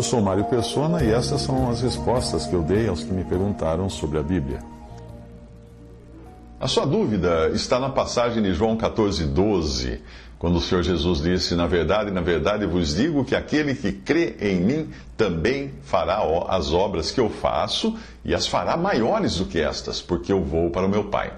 Eu sou Mário Persona e essas são as respostas que eu dei aos que me perguntaram sobre a Bíblia. A sua dúvida está na passagem de João 14, 12, quando o Senhor Jesus disse: Na verdade, na verdade vos digo que aquele que crê em mim também fará as obras que eu faço e as fará maiores do que estas, porque eu vou para o meu Pai.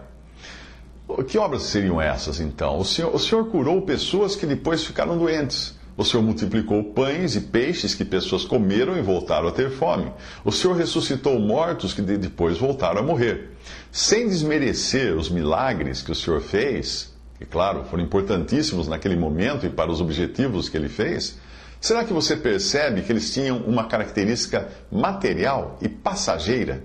Que obras seriam essas então? O Senhor, o Senhor curou pessoas que depois ficaram doentes. O Senhor multiplicou pães e peixes que pessoas comeram e voltaram a ter fome. O Senhor ressuscitou mortos que depois voltaram a morrer. Sem desmerecer os milagres que o Senhor fez, que, claro, foram importantíssimos naquele momento e para os objetivos que ele fez, será que você percebe que eles tinham uma característica material e passageira?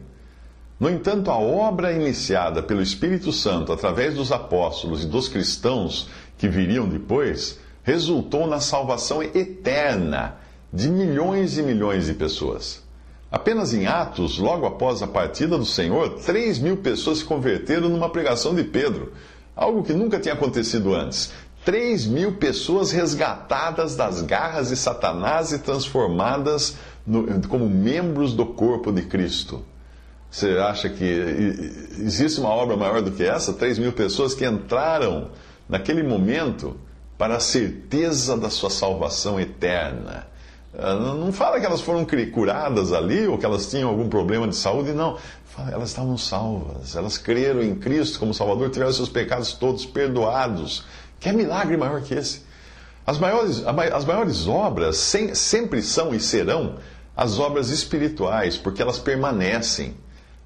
No entanto, a obra iniciada pelo Espírito Santo através dos apóstolos e dos cristãos que viriam depois resultou na salvação eterna de milhões e milhões de pessoas. Apenas em Atos, logo após a partida do Senhor, 3 mil pessoas se converteram numa pregação de Pedro, algo que nunca tinha acontecido antes. 3 mil pessoas resgatadas das garras de Satanás e transformadas no, como membros do corpo de Cristo. Você acha que existe uma obra maior do que essa? 3 mil pessoas que entraram naquele momento para a certeza da sua salvação eterna. Ah, não fala que elas foram curadas ali ou que elas tinham algum problema de saúde, não. Fala, elas estavam salvas, elas creram em Cristo como Salvador, tiveram seus pecados todos perdoados. Que é milagre maior que esse? As maiores, as maiores obras sempre são e serão as obras espirituais, porque elas permanecem.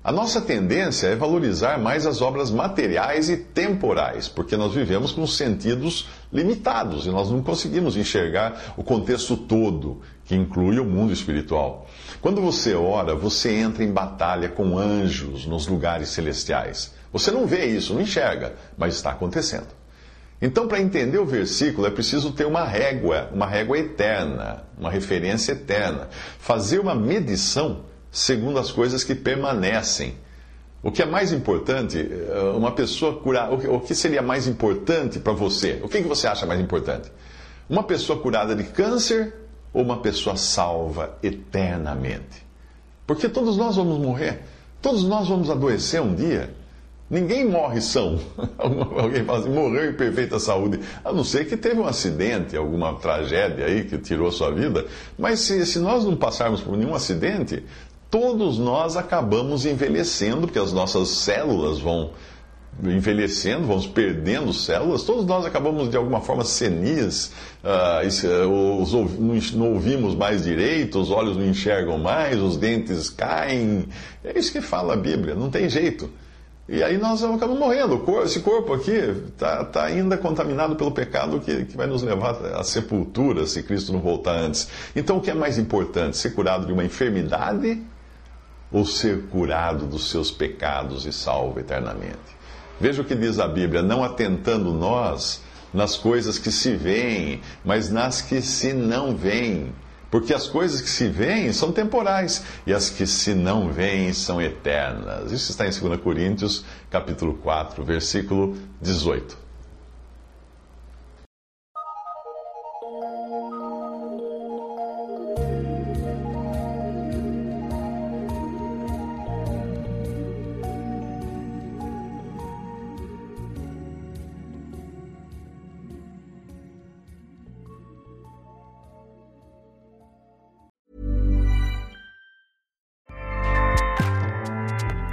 A nossa tendência é valorizar mais as obras materiais e temporais, porque nós vivemos com sentidos limitados e nós não conseguimos enxergar o contexto todo, que inclui o mundo espiritual. Quando você ora, você entra em batalha com anjos nos lugares celestiais. Você não vê isso, não enxerga, mas está acontecendo. Então, para entender o versículo, é preciso ter uma régua, uma régua eterna, uma referência eterna. Fazer uma medição segundo as coisas que permanecem. O que é mais importante, eh, uma pessoa curada, o que seria mais importante para você? O que você acha mais importante? Uma pessoa curada de câncer ou uma pessoa salva eternamente? Porque todos nós vamos morrer, todos nós vamos adoecer um dia. Ninguém morre são. Alguém fala assim, morreu em perfeita saúde. A não ser que teve um acidente, alguma tragédia aí que tirou sua vida. Mas se, se nós não passarmos por nenhum acidente, todos nós acabamos envelhecendo, porque as nossas células vão envelhecendo, vamos perdendo células, todos nós acabamos de alguma forma senis, uh, os, não ouvimos mais direito, os olhos não enxergam mais, os dentes caem. É isso que fala a Bíblia, não tem jeito. E aí nós acabamos morrendo. Esse corpo aqui está tá ainda contaminado pelo pecado que, que vai nos levar à sepultura se Cristo não voltar antes. Então o que é mais importante? Ser curado de uma enfermidade ou ser curado dos seus pecados e salvo eternamente. Veja o que diz a Bíblia: não atentando nós nas coisas que se veem, mas nas que se não veem. Porque as coisas que se veem são temporais e as que se não veem são eternas. Isso está em 2 Coríntios, capítulo 4, versículo 18.